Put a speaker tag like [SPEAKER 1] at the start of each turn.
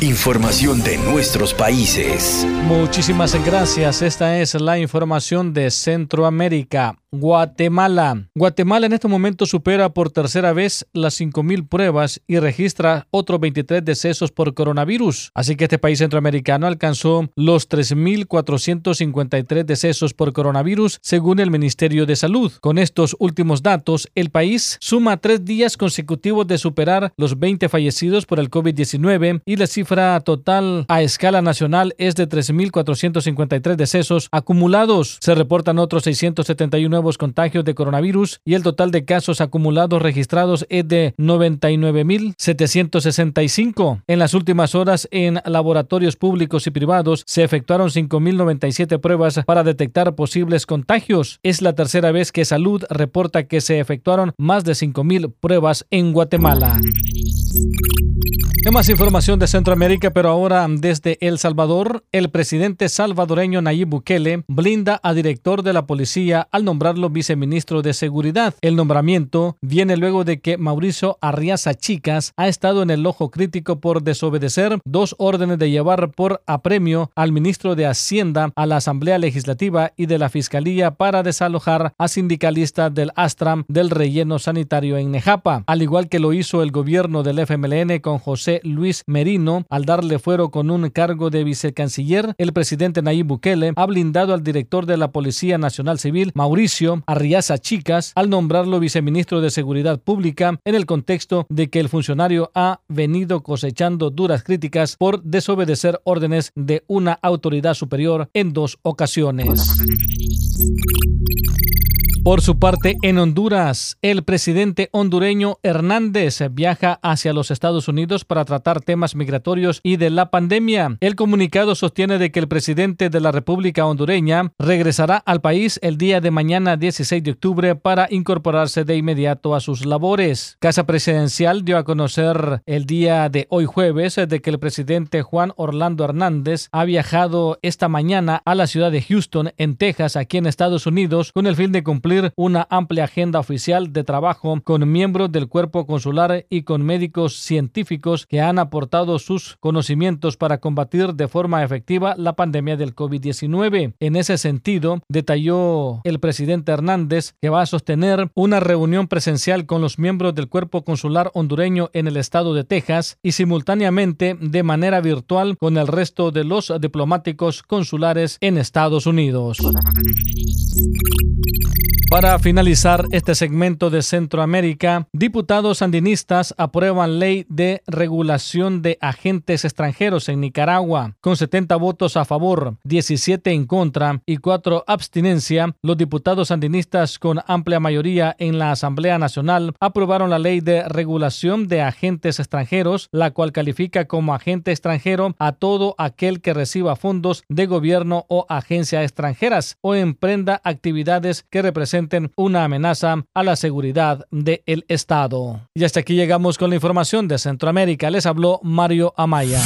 [SPEAKER 1] Información de nuestros países.
[SPEAKER 2] Muchísimas gracias. Esta es la información de Centroamérica. Guatemala. Guatemala en este momento supera por tercera vez las 5.000 pruebas y registra otros 23 decesos por coronavirus. Así que este país centroamericano alcanzó los 3.453 decesos por coronavirus según el Ministerio de Salud. Con estos últimos datos, el país suma tres días consecutivos de superar los 20 fallecidos por el COVID-19 y la cifra total a escala nacional es de 3.453 decesos acumulados. Se reportan otros 671 nuevos contagios de coronavirus y el total de casos acumulados registrados es de 99.765. En las últimas horas, en laboratorios públicos y privados, se efectuaron 5.097 pruebas para detectar posibles contagios. Es la tercera vez que Salud reporta que se efectuaron más de 5.000 pruebas en Guatemala. Hay más información de Centroamérica, pero ahora desde El Salvador, el presidente salvadoreño Nayib Bukele blinda a director de la policía al nombrarlo viceministro de Seguridad. El nombramiento viene luego de que Mauricio Arriaza Chicas ha estado en el ojo crítico por desobedecer dos órdenes de llevar por apremio al ministro de Hacienda a la Asamblea Legislativa y de la Fiscalía para desalojar a sindicalistas del Astram del relleno sanitario en Nejapa, al igual que lo hizo el gobierno del FMLN con José Luis Merino al darle fuero con un cargo de vicecanciller, el presidente Nayib Bukele ha blindado al director de la Policía Nacional Civil, Mauricio Arriaza Chicas, al nombrarlo viceministro de Seguridad Pública en el contexto de que el funcionario ha venido cosechando duras críticas por desobedecer órdenes de una autoridad superior en dos ocasiones. Por su parte, en Honduras, el presidente hondureño Hernández viaja hacia los Estados Unidos para tratar temas migratorios y de la pandemia. El comunicado sostiene de que el presidente de la República hondureña regresará al país el día de mañana 16 de octubre para incorporarse de inmediato a sus labores. Casa Presidencial dio a conocer el día de hoy jueves de que el presidente Juan Orlando Hernández ha viajado esta mañana a la ciudad de Houston, en Texas, aquí en Estados Unidos, con el fin de cumplir una amplia agenda oficial de trabajo con miembros del cuerpo consular y con médicos científicos que han aportado sus conocimientos para combatir de forma efectiva la pandemia del COVID-19. En ese sentido, detalló el presidente Hernández que va a sostener una reunión presencial con los miembros del cuerpo consular hondureño en el estado de Texas y simultáneamente de manera virtual con el resto de los diplomáticos consulares en Estados Unidos. Para finalizar este segmento de Centroamérica, diputados sandinistas aprueban ley de regulación de agentes extranjeros en Nicaragua. Con 70 votos a favor, 17 en contra y 4 abstinencia, los diputados sandinistas con amplia mayoría en la Asamblea Nacional aprobaron la ley de regulación de agentes extranjeros, la cual califica como agente extranjero a todo aquel que reciba fondos de gobierno o agencias extranjeras o emprenda actividades que representen una amenaza a la seguridad del Estado. Y hasta aquí llegamos con la información de Centroamérica. Les habló Mario Amaya.